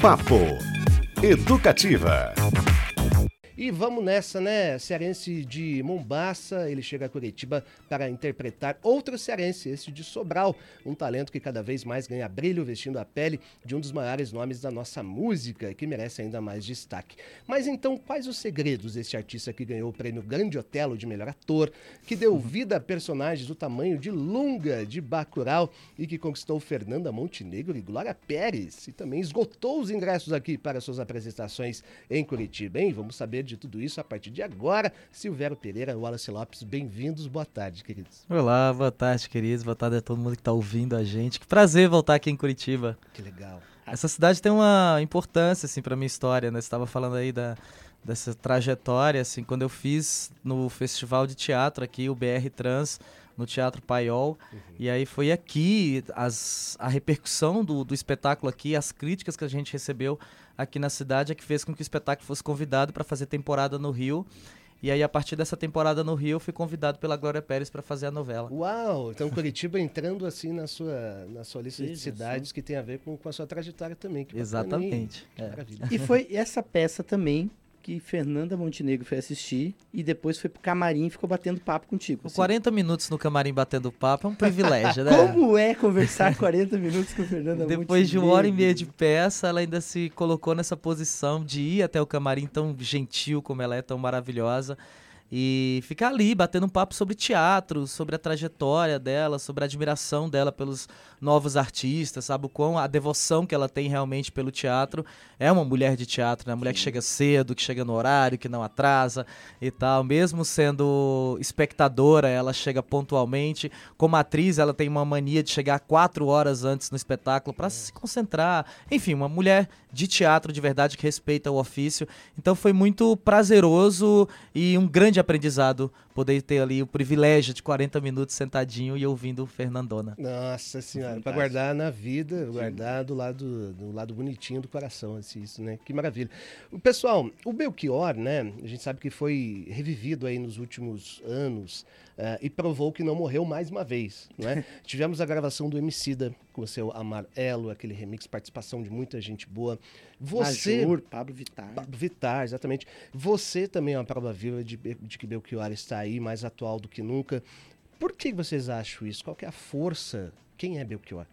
Papo Educativa. E vamos nessa, né? Cearense de Mombaça, ele chega a Curitiba para interpretar outro cearense, esse de Sobral, um talento que cada vez mais ganha brilho vestindo a pele de um dos maiores nomes da nossa música, que merece ainda mais destaque. Mas então, quais os segredos desse artista que ganhou o prêmio Grande Otelo de melhor ator, que deu vida a personagens do tamanho de Lunga, de Bacurau e que conquistou Fernanda Montenegro e Glória Pérez e também esgotou os ingressos aqui para suas apresentações em Curitiba, hein? Vamos saber de tudo isso a partir de agora. Silvério Pereira, Wallace Lopes, bem-vindos. Boa tarde, queridos. Olá, boa tarde, queridos. Boa tarde a todo mundo que está ouvindo a gente. Que prazer voltar aqui em Curitiba. Que legal. Essa cidade tem uma importância, assim, para minha história, né? Você estava falando aí da, dessa trajetória, assim, quando eu fiz no festival de teatro aqui, o BR Trans, no Teatro Paiol. Uhum. E aí foi aqui as, a repercussão do, do espetáculo aqui, as críticas que a gente recebeu aqui na cidade é que fez com que o espetáculo fosse convidado para fazer temporada no Rio. E aí, a partir dessa temporada no Rio, eu fui convidado pela Glória Pérez para fazer a novela. Uau! Então, Curitiba entrando assim na sua, na sua lista de cidades que tem a ver com, com a sua trajetória também. Exatamente. É. E foi essa peça também que Fernanda Montenegro foi assistir e depois foi pro camarim e ficou batendo papo contigo. Assim. 40 minutos no camarim batendo papo é um privilégio, né? Como é conversar 40 minutos com Fernanda Depois Montenegro? de uma hora e meia de peça, ela ainda se colocou nessa posição de ir até o camarim tão gentil como ela é, tão maravilhosa e ficar ali batendo um papo sobre teatro, sobre a trajetória dela, sobre a admiração dela pelos novos artistas, sabe o quão a devoção que ela tem realmente pelo teatro. É uma mulher de teatro, né? Uma mulher que chega cedo, que chega no horário, que não atrasa e tal. Mesmo sendo espectadora, ela chega pontualmente. Como atriz, ela tem uma mania de chegar quatro horas antes no espetáculo para se concentrar. Enfim, uma mulher de teatro de verdade que respeita o ofício. Então foi muito prazeroso e um grande aprendizado poder ter ali o privilégio de 40 minutos sentadinho e ouvindo Fernandona. Nossa senhora, para guardar na vida, Sim. guardar do lado, do lado bonitinho do coração, assim, isso, né? Que maravilha. O pessoal, o Belchior, né? A gente sabe que foi revivido aí nos últimos anos uh, e provou que não morreu mais uma vez, né? Tivemos a gravação do Emicida com o seu Amarelo, aquele remix, participação de muita gente boa. Você, Major, Pablo Vittar. Pablo Vittar, exatamente. Você também é uma prova viva de, de que Belchior está aí aí, mais atual do que nunca. Por que vocês acham isso? Qual é a força? Quem é Belchior?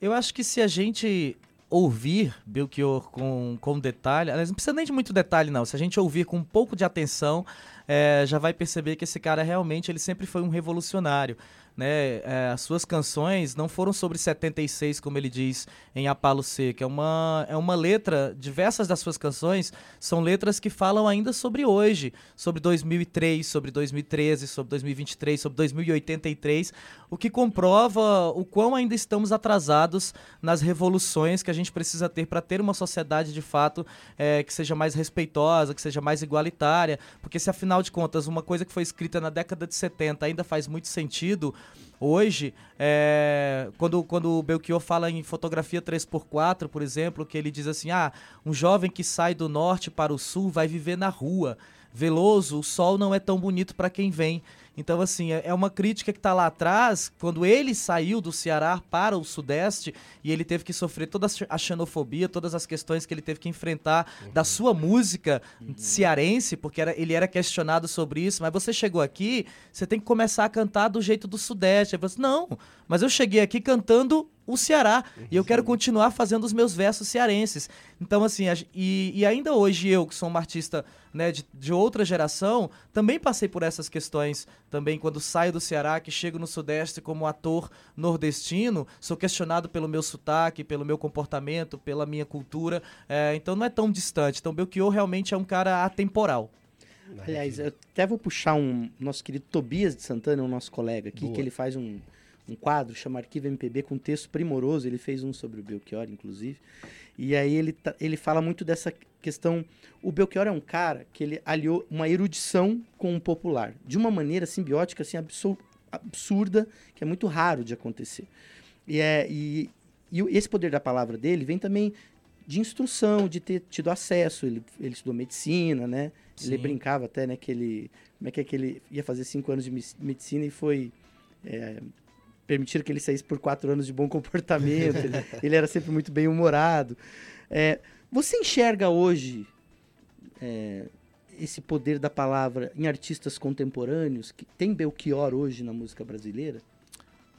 Eu acho que se a gente ouvir Belchior com, com detalhe, aliás, não precisa nem de muito detalhe não, se a gente ouvir com um pouco de atenção, é, já vai perceber que esse cara realmente ele sempre foi um revolucionário né? É, as suas canções não foram sobre 76, como ele diz em Apalo Seca. É uma, é uma letra, diversas das suas canções são letras que falam ainda sobre hoje, sobre 2003, sobre 2013, sobre 2023, sobre 2083, o que comprova o quão ainda estamos atrasados nas revoluções que a gente precisa ter para ter uma sociedade de fato é, que seja mais respeitosa, que seja mais igualitária, porque se afinal de contas uma coisa que foi escrita na década de 70 ainda faz muito sentido, Hoje, é, quando, quando o Belchior fala em fotografia 3x4, por exemplo, que ele diz assim: ah, um jovem que sai do norte para o sul vai viver na rua. Veloso, o sol não é tão bonito para quem vem. Então, assim, é, é uma crítica que está lá atrás, quando ele saiu do Ceará para o Sudeste e ele teve que sofrer toda a xenofobia, todas as questões que ele teve que enfrentar uhum. da sua música uhum. cearense, porque era, ele era questionado sobre isso. Mas você chegou aqui, você tem que começar a cantar do jeito do Sudeste. Aí você, não, mas eu cheguei aqui cantando o Ceará. Uhum. E eu quero continuar fazendo os meus versos cearenses. Então, assim, e, e ainda hoje eu, que sou uma artista né, de, de outra geração, também passei por essas questões também quando saio do Ceará, que chego no Sudeste como ator nordestino, sou questionado pelo meu sotaque, pelo meu comportamento, pela minha cultura. É, então não é tão distante. Então Belchior realmente é um cara atemporal. Aliás, eu até vou puxar um nosso querido Tobias de Santana, o nosso colega aqui, Boa. que ele faz um um quadro chama Arquivo MPB com um texto primoroso. Ele fez um sobre o Belchior, inclusive. E aí ele, ele fala muito dessa questão. O Belchior é um cara que ele aliou uma erudição com o popular, de uma maneira simbiótica, assim, absurda, que é muito raro de acontecer. E, é, e, e esse poder da palavra dele vem também de instrução, de ter tido acesso. Ele, ele estudou medicina, né? Sim. Ele brincava até, né, que ele. Como é que é que ele ia fazer cinco anos de medicina e foi. É, permitiram que ele saísse por quatro anos de bom comportamento. ele, ele, era sempre muito bem humorado. É, Você enxerga hoje é, esse poder da palavra em artistas contemporâneos? Que tem Belchior hoje na música brasileira?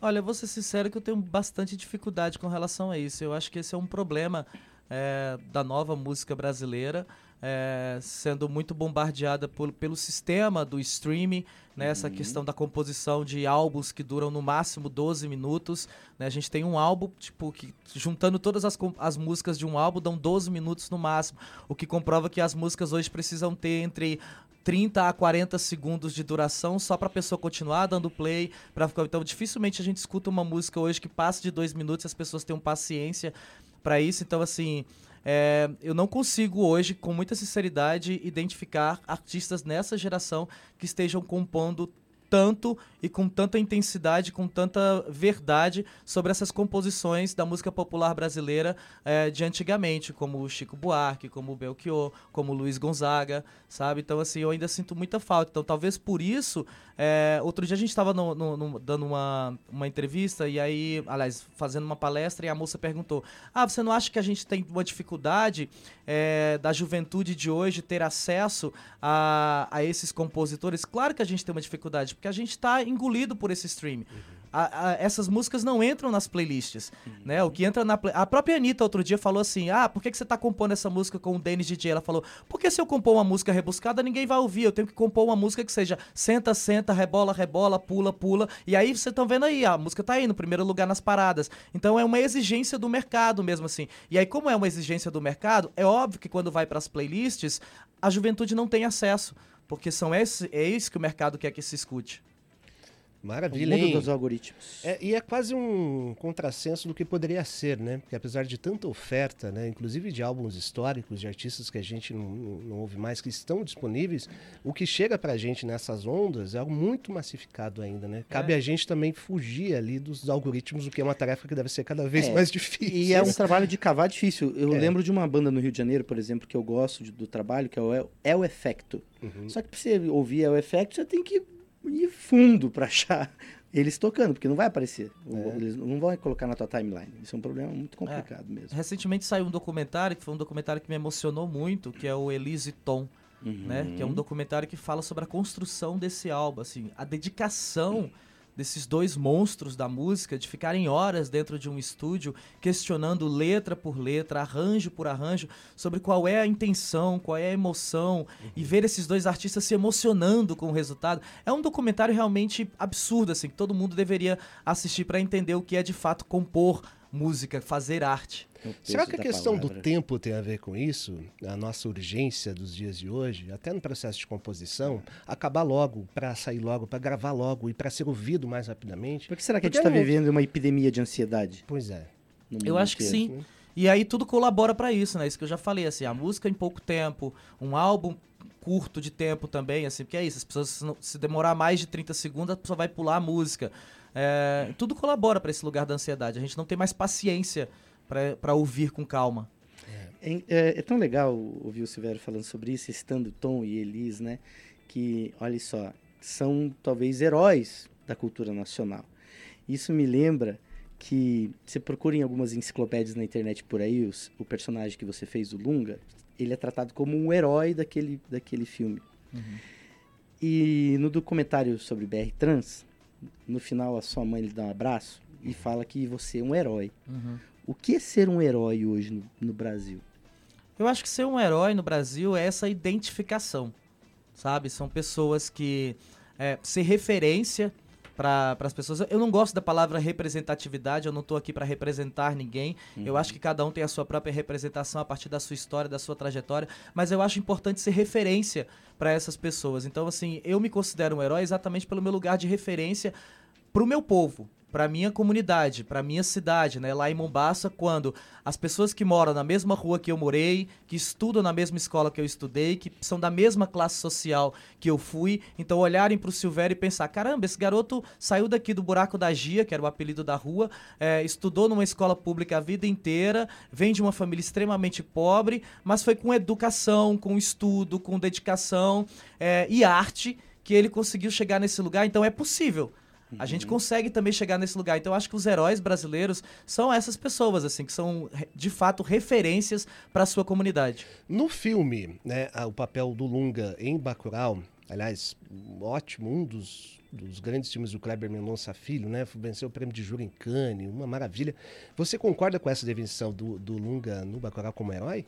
Olha, vou ser sincero que eu tenho bastante dificuldade com relação a isso. Eu acho que esse é um problema é, da nova música brasileira, é, sendo muito bombardeada por, pelo sistema do streaming, né, uhum. essa questão da composição de álbuns que duram no máximo 12 minutos. Né, a gente tem um álbum, tipo, que juntando todas as, as músicas de um álbum dão 12 minutos no máximo, o que comprova que as músicas hoje precisam ter entre 30 a 40 segundos de duração só para a pessoa continuar dando play. Pra, então, dificilmente a gente escuta uma música hoje que passa de dois minutos e as pessoas tenham paciência para isso. Então, assim, é, eu não consigo hoje, com muita sinceridade, identificar artistas nessa geração que estejam compondo tanto e com tanta intensidade, com tanta verdade sobre essas composições da música popular brasileira é, de antigamente, como o Chico Buarque, como o Belchior, como o Luiz Gonzaga, sabe? Então, assim, eu ainda sinto muita falta. Então, talvez por isso, é, outro dia a gente estava dando uma, uma entrevista e aí, aliás, fazendo uma palestra e a moça perguntou: Ah, você não acha que a gente tem uma dificuldade é, da juventude de hoje ter acesso a, a esses compositores? Claro que a gente tem uma dificuldade, porque a gente está engolido por esse stream. Uhum a, a, essas músicas não entram nas playlists, uhum. né? O que entra na play... A própria Anitta outro dia falou assim, ah, por que, que você tá compondo essa música com o Dennis DJ? Ela falou, porque se eu compor uma música rebuscada, ninguém vai ouvir, eu tenho que compor uma música que seja senta, senta, rebola, rebola, pula, pula, e aí vocês estão vendo aí, a música tá aí no primeiro lugar nas paradas. Então é uma exigência do mercado mesmo assim. E aí como é uma exigência do mercado, é óbvio que quando vai para as playlists, a juventude não tem acesso, porque são esse, é isso que o mercado quer que se escute. Maravilha, o mundo dos algoritmos. É, e é quase um contrassenso do que poderia ser, né? Porque apesar de tanta oferta, né? inclusive de álbuns históricos, de artistas que a gente não, não ouve mais, que estão disponíveis, o que chega pra gente nessas ondas é algo muito massificado ainda, né? Cabe é. a gente também fugir ali dos algoritmos, o que é uma tarefa que deve ser cada vez é. mais difícil. E é um trabalho de cavar difícil. Eu é. lembro de uma banda no Rio de Janeiro, por exemplo, que eu gosto de, do trabalho, que é o É o Efecto. Uhum. Só que pra você ouvir É o Efecto, você tem que ir fundo para achar eles tocando, porque não vai aparecer. É. Eles não vão colocar na tua timeline. Isso é um problema muito complicado é. mesmo. Recentemente saiu um documentário, que foi um documentário que me emocionou muito, que é o Elise Tom. Uhum. Né? Que é um documentário que fala sobre a construção desse álbum, assim, a dedicação uhum desses dois monstros da música, de ficarem horas dentro de um estúdio questionando letra por letra, arranjo por arranjo, sobre qual é a intenção, qual é a emoção, uhum. e ver esses dois artistas se emocionando com o resultado. É um documentário realmente absurdo, assim, que todo mundo deveria assistir para entender o que é de fato compor música, fazer arte. Será que a questão palavra. do tempo tem a ver com isso? A nossa urgência dos dias de hoje, até no processo de composição, acabar logo, para sair logo, para gravar logo e para ser ouvido mais rapidamente? Por que será que Porque a gente está vivendo uma epidemia de ansiedade? Pois é. Eu acho que sim. Né? E aí tudo colabora para isso, né? Isso que eu já falei, assim, a música em pouco tempo, um álbum curto de tempo também, assim, porque é isso, as pessoas se demorar mais de 30 segundos, a pessoa vai pular a música. É, tudo colabora para esse lugar da ansiedade. A gente não tem mais paciência para ouvir com calma. É, é, é, tão legal ouvir o Silvério falando sobre isso, citando Tom e Elis, né? Que, olha só, são talvez heróis da cultura nacional. Isso me lembra que você procura em algumas enciclopédias na internet por aí, os, o personagem que você fez, o Lunga, ele é tratado como um herói daquele, daquele filme. Uhum. E no documentário sobre BR Trans, no final a sua mãe lhe dá um abraço e fala que você é um herói. Uhum. O que é ser um herói hoje no, no Brasil? Eu acho que ser um herói no Brasil é essa identificação, sabe? São pessoas que é, ser referência para as pessoas. Eu não gosto da palavra representatividade, eu não estou aqui para representar ninguém. Uhum. Eu acho que cada um tem a sua própria representação a partir da sua história, da sua trajetória, mas eu acho importante ser referência para essas pessoas. Então, assim, eu me considero um herói exatamente pelo meu lugar de referência para o meu povo, para minha comunidade, para minha cidade, né? Lá em Mombasa, quando as pessoas que moram na mesma rua que eu morei, que estudam na mesma escola que eu estudei, que são da mesma classe social que eu fui, então olharem para o Silvério e pensar: caramba, esse garoto saiu daqui do buraco da Gia, que era o apelido da rua, é, estudou numa escola pública a vida inteira, vem de uma família extremamente pobre, mas foi com educação, com estudo, com dedicação é, e arte que ele conseguiu chegar nesse lugar. Então é possível A gente consegue também chegar nesse lugar. Então eu acho que os heróis brasileiros são essas pessoas, assim, que são de fato referências para a sua comunidade. No filme, né, o papel do Lunga em Bacurau, aliás, ótimo, um dos, dos grandes filmes do Kleber Mendonça Filho, né, venceu o prêmio de júri em Cannes, uma maravilha. Você concorda com essa definição do, do Lunga no Bacurau como herói?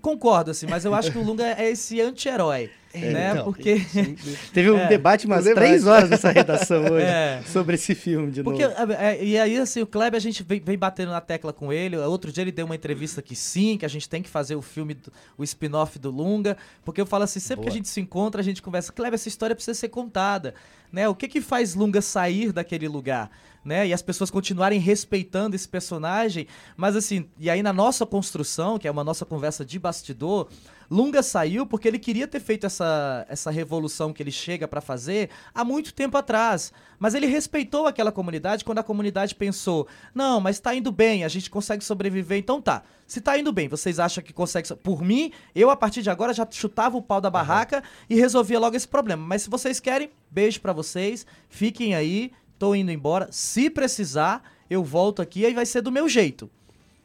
Concordo, assim, mas eu acho que o Lunga é esse anti-herói. É, né? Então, Porque. Teve um é, debate umas três horas nessa redação hoje é. sobre esse filme de Porque, novo. É, e aí, assim, o Kleber, a gente vem, vem, batendo na tecla com ele. Outro dia ele deu uma entrevista que sim, que a gente tem que fazer o filme, do, o spin-off do Lunga. Porque eu falo assim, sempre Boa. que a gente se encontra, a gente conversa. Kleber, essa história precisa ser contada. Né? O que que faz Lunga sair daquele lugar? Né? E as pessoas continuarem respeitando esse personagem. Mas assim, e aí na nossa construção, que é uma nossa conversa de bastidor, Lunga saiu porque ele queria ter feito essa, essa revolução que ele chega para fazer há muito tempo atrás. Mas ele respeitou aquela comunidade quando a comunidade pensou: não, mas tá indo bem, a gente consegue sobreviver, então tá. Se tá indo bem, vocês acham que consegue. Por mim, eu a partir de agora já chutava o pau da barraca uhum. e resolvia logo esse problema. Mas se vocês querem, beijo para vocês, fiquem aí, tô indo embora. Se precisar, eu volto aqui e vai ser do meu jeito.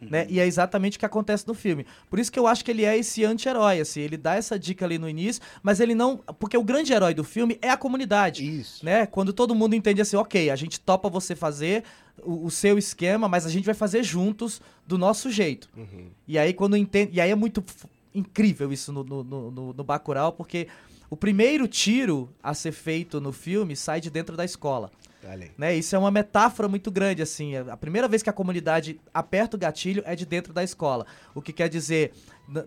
Né? E é exatamente o que acontece no filme. Por isso que eu acho que ele é esse anti-herói, assim, ele dá essa dica ali no início, mas ele não, porque o grande herói do filme é a comunidade, isso. né? Quando todo mundo entende assim, OK, a gente topa você fazer o, o seu esquema, mas a gente vai fazer juntos do nosso jeito. Uhum. E aí quando entende, e aí é muito incrível isso no, no, no, no Bacurau, porque o primeiro tiro a ser feito no filme sai de dentro da escola. Né? Isso é uma metáfora muito grande, assim. A primeira vez que a comunidade aperta o gatilho é de dentro da escola. O que quer dizer,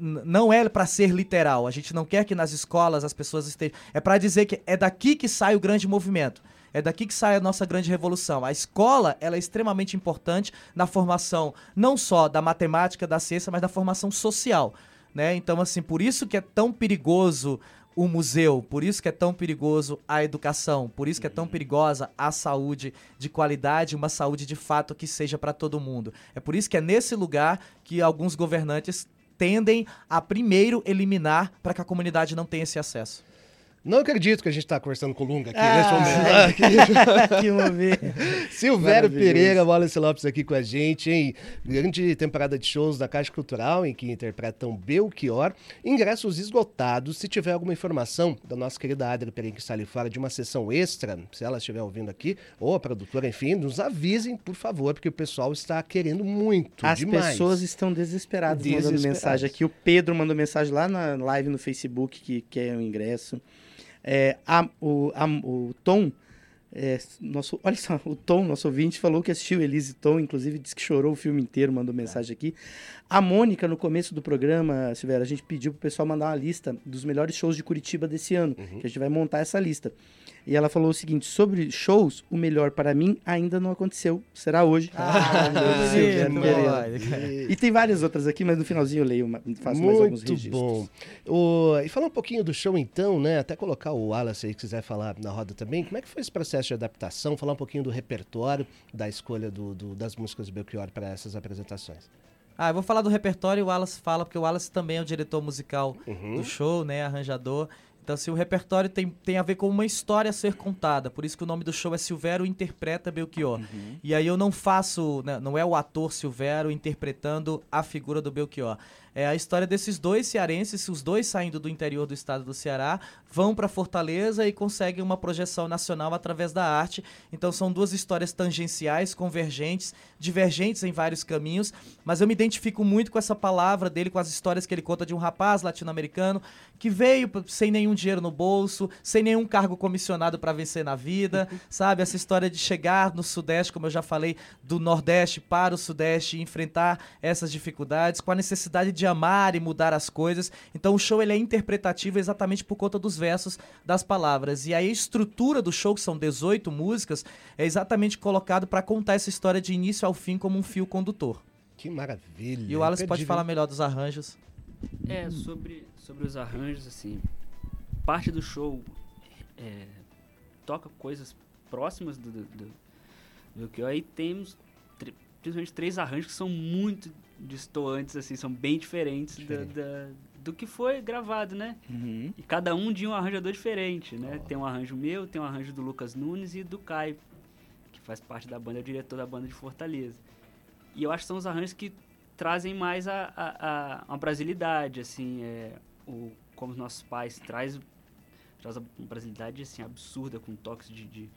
não é para ser literal. A gente não quer que nas escolas as pessoas estejam. É para dizer que é daqui que sai o grande movimento. É daqui que sai a nossa grande revolução. A escola ela é extremamente importante na formação não só da matemática, da ciência, mas da formação social. Né? Então, assim, por isso que é tão perigoso o museu, por isso que é tão perigoso a educação, por isso que é tão perigosa a saúde de qualidade, uma saúde de fato que seja para todo mundo. É por isso que é nesse lugar que alguns governantes tendem a primeiro eliminar para que a comunidade não tenha esse acesso. Não acredito que a gente está conversando com o Lunga aqui ah, nesse momento. que momento. Silvério Pereira, Wallace Lopes aqui com a gente, em grande temporada de shows da Caixa Cultural, em que interpretam Belchior. Ingressos esgotados. Se tiver alguma informação da nossa querida Adri Pereira que está ali fora de uma sessão extra, se ela estiver ouvindo aqui, ou a produtora, enfim, nos avisem, por favor, porque o pessoal está querendo muito. As demais. pessoas estão desesperadas, desesperadas mandando mensagem aqui. O Pedro mandou mensagem lá na live no Facebook que quer o ingresso. É, a, o, a, o Tom, é, nosso, olha só, o Tom, nosso ouvinte, falou que assistiu Elise Tom, inclusive disse que chorou o filme inteiro, mandou mensagem aqui. A Mônica, no começo do programa, Silveira, a gente pediu pro pessoal mandar uma lista dos melhores shows de Curitiba desse ano, uhum. que a gente vai montar essa lista. E ela falou o seguinte: sobre shows, o melhor para mim ainda não aconteceu. Será hoje. Ah, e tem várias outras aqui, mas no finalzinho eu leio, uma, faço Muito mais alguns registros. bom. O, e falar um pouquinho do show então, né? Até colocar o Wallace aí, se quiser falar na roda também. Como é que foi esse processo de adaptação? Falar um pouquinho do repertório, da escolha do, do das músicas do Belchior para essas apresentações. Ah, eu vou falar do repertório e o Wallace fala, porque o Wallace também é o diretor musical uhum. do show, né? Arranjador. Então, assim, o repertório tem, tem a ver com uma história a ser contada. Por isso que o nome do show é Silvério Interpreta Belchior. Uhum. E aí eu não faço, né, não é o ator Silvério interpretando a figura do Belchior. É a história desses dois cearenses, os dois saindo do interior do estado do Ceará, vão para Fortaleza e conseguem uma projeção nacional através da arte. Então são duas histórias tangenciais, convergentes, divergentes em vários caminhos, mas eu me identifico muito com essa palavra dele, com as histórias que ele conta de um rapaz latino-americano que veio sem nenhum dinheiro no bolso, sem nenhum cargo comissionado para vencer na vida, sabe? Essa história de chegar no Sudeste, como eu já falei, do Nordeste para o Sudeste e enfrentar essas dificuldades, com a necessidade de amar e mudar as coisas. Então o show ele é interpretativo exatamente por conta dos versos das palavras. E aí a estrutura do show, que são 18 músicas, é exatamente colocado para contar essa história de início ao fim como um fio condutor. Que maravilha. E o Wallace pode falar melhor dos arranjos. É, sobre, sobre os arranjos, assim, parte do show é, toca coisas próximas do, do, do, do que aí temos principalmente três arranjos que são muito distoantes, assim, são bem diferentes da, da, do que foi gravado, né? Uhum. E cada um de um arranjador diferente, né? Tem um arranjo meu, tem um arranjo do Lucas Nunes e do Caio, que faz parte da banda, é o diretor da banda de Fortaleza. E eu acho que são os arranjos que trazem mais a, a, a, a brasilidade, assim, é, o, como os nossos pais traz, traz uma brasilidade, assim, absurda, com toques de... de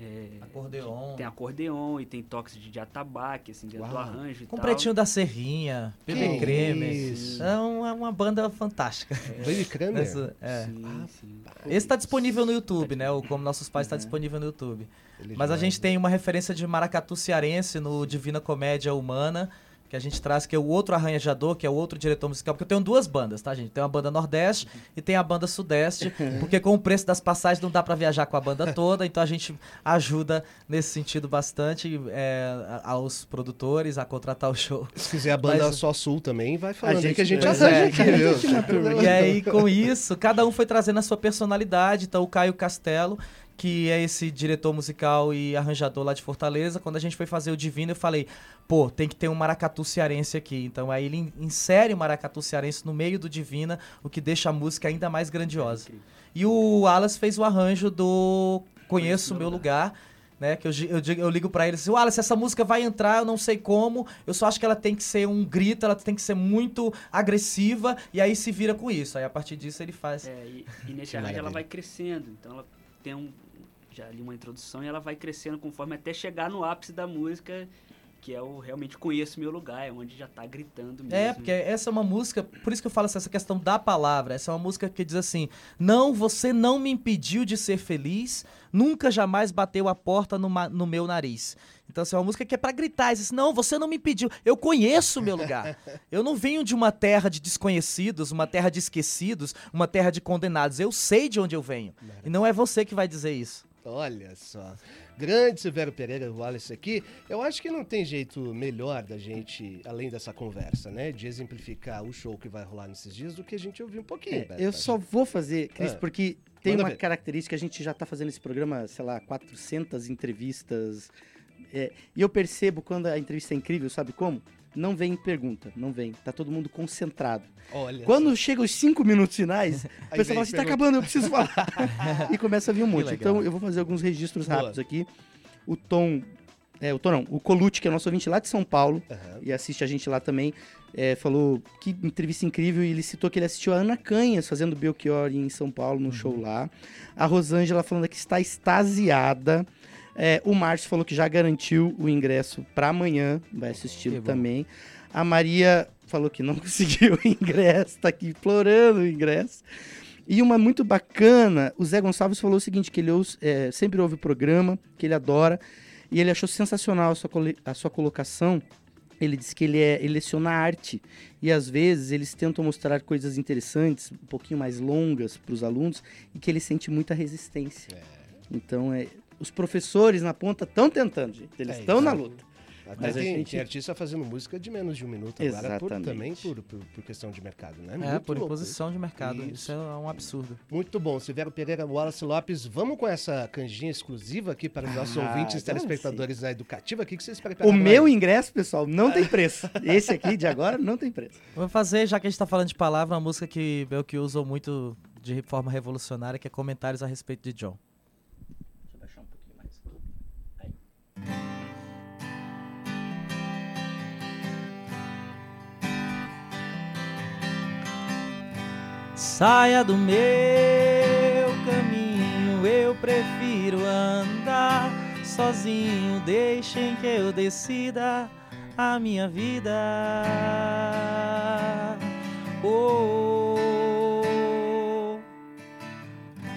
é, Acordeon. Tem acordeon e tem toques de, de atabaque, assim, dentro do Uau. arranjo e Com tal. Pretinho da Serrinha, Bebê Que Creme. isso. É uma, uma banda fantástica. Baby Kramer. Essa- é. Sim, sim. Esse tá disponível no YouTube, né? O Como Nossos Pais Uhum. tá disponível no YouTube. Ele Mas a gente tem uma referência de maracatu cearense no Divina Comédia Humana, que a gente traz, que é o outro arranjador, que é o outro diretor musical, porque eu tenho duas bandas, tá, gente? Tem uma banda Nordeste e tem a banda Sudeste, porque com o preço das passagens não dá pra viajar com a banda toda, então a gente ajuda nesse sentido bastante é, a- aos produtores a contratar o show. Se quiser a banda Mas- só sul também, vai falando aí gente- que a gente é, arranja aqui, a viu? E aí, com isso, cada um foi trazendo a sua personalidade. Então, o Caio Castelo, que é esse diretor musical e arranjador lá de Fortaleza, quando a gente foi fazer o Divino, eu falei, pô, tem que ter um maracatu cearense aqui. Então, aí ele in- insere o maracatu cearense no meio do Divina, o que deixa a música ainda mais grandiosa. E o Wallace fez o arranjo do Conheço o Meu Lugar. Né, que eu, eu, digo- eu ligo pra ele assim, Wallace, essa música vai entrar, eu não sei como, eu só acho que ela tem que ser um grito, ela tem que ser muito agressiva, e aí se vira com isso. Aí a partir disso ele faz. É, e, e nesse arranjo ela vai crescendo. Então ela tem um, já ali uma introdução e ela vai crescendo conforme até chegar no ápice da música, que é o realmente conheço meu lugar, é onde já tá gritando mesmo. É, porque essa é uma música, por isso que eu falo assim, essa questão da palavra. Essa é uma música que diz assim: Não, você não me impediu de ser feliz, nunca jamais bateu a porta no, no meu nariz. Então, essa é uma música que é pra gritar. Diz, assim, não, você não me impediu. Eu conheço o meu lugar. Eu não venho de uma terra de desconhecidos, uma terra de esquecidos, uma terra de condenados. Eu sei de onde eu venho. E não é você que vai dizer isso. Olha só. Grande Severo Pereira Wallace aqui. Eu acho que não tem jeito melhor da gente, além dessa conversa, né? De exemplificar o show que vai rolar nesses dias do que a gente ouvir um pouquinho. É, Beto. eu só vou fazer, Cris, Ah, porque tem uma ver. característica, a gente já tá fazendo esse programa, sei lá, 400 entrevistas, é, e eu percebo quando a entrevista é incrível, sabe como? Não vem pergunta, não vem, tá todo mundo concentrado. Olha Quando chega os cinco minutos finais, pessoal vem fala assim, tá acabando, eu preciso falar. e começa a vir um monte. Então eu vou fazer alguns registros Boa. rápidos aqui. O Tom, é, o Tom não, o Colucci, que é nosso ouvinte lá de São Paulo, Aham. e assiste a gente lá também, é, falou que entrevista incrível e ele citou que ele assistiu a Ana Canhas fazendo Belchior em São Paulo, no show lá. A Rosângela falando que está extasiada. É, o Márcio falou que já garantiu o ingresso para amanhã, vai assistir também. A Maria falou que não conseguiu o ingresso, tá aqui implorando o ingresso. E uma muito bacana, o Zé Gonçalves falou o seguinte, que ele ouve- é, sempre ouve o programa, que ele adora, e ele achou sensacional a sua, a sua colocação. Ele disse que ele, é, ele leciona arte, e às vezes eles tentam mostrar coisas interessantes, um pouquinho mais longas para os alunos, e que ele sente muita resistência. Então, é, os professores na ponta estão tentando, gente, eles É, estão na exato. luta. Até Mas a tem, gente- tem artista fazendo música de menos de um minuto agora, por, também por, por, por questão de mercado, né? É, Muito por louco imposição de mercado. Isso. Isso. é um absurdo. Muito bom. Severo Pereira, Wallace Lopes, vamos com essa canjinha exclusiva aqui para os nossos Ah, ouvintes então telespectadores da Educativa. O que vocês prepararam? O meu aí? ingresso, pessoal, não tem preço. Esse aqui de agora não tem preço. Vou fazer, já que a gente tá falando de palavra, uma música que Belchior usou muito de forma revolucionária, que é comentários a respeito de John. Saia do meu caminho, eu prefiro andar sozinho. Deixem que eu decida a minha vida. Oh,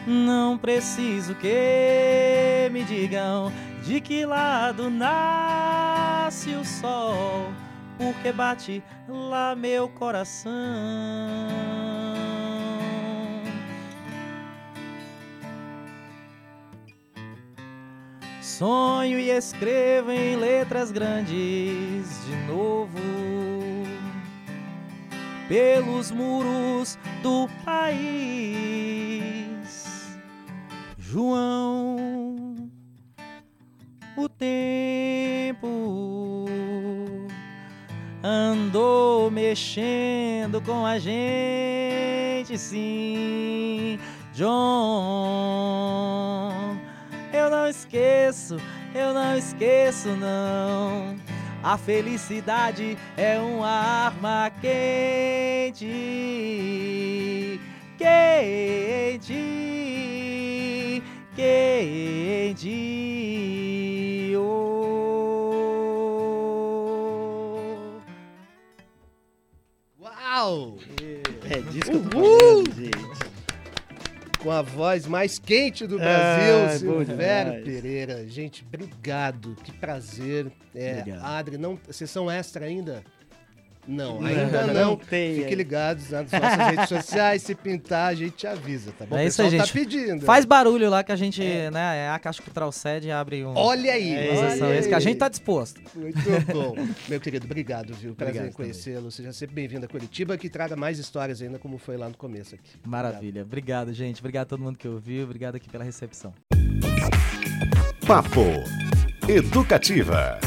não preciso que me digam de que lado nasce o sol, porque bate lá meu coração. Sonho e escrevo em letras grandes de novo pelos muros do país. João, o tempo andou mexendo com a gente, sim, John. Não esqueço, eu não esqueço, não. A felicidade é uma arma quente, quente, quente. Oh. Uau! É disso que eu tô falando, gente. Com a voz mais quente do Brasil, bom Silvério. Pereira. Gente, obrigado. Que prazer. É, Obrigado. Adri, não, sessão extra ainda? Não, ainda não não. tem, Fiquem é. ligados nas nossas redes sociais. Se pintar, a gente te avisa, tá bom? É o isso aí, pessoal gente. tá pedindo. Faz barulho lá que a gente, né, é a Caixa Cultural Sede abre um. Olha aí, É, olha sessão extra, que a aí. gente tá disposto. Muito bom. Meu querido, obrigado, viu? Prazer em Obrigado conhecê-lo. Seja sempre bem-vindo a Curitiba, que traga mais histórias ainda, como foi lá no começo aqui. Maravilha. Obrigado, gente. Obrigado a todo mundo que ouviu. Obrigado aqui pela recepção. Papo Educativa.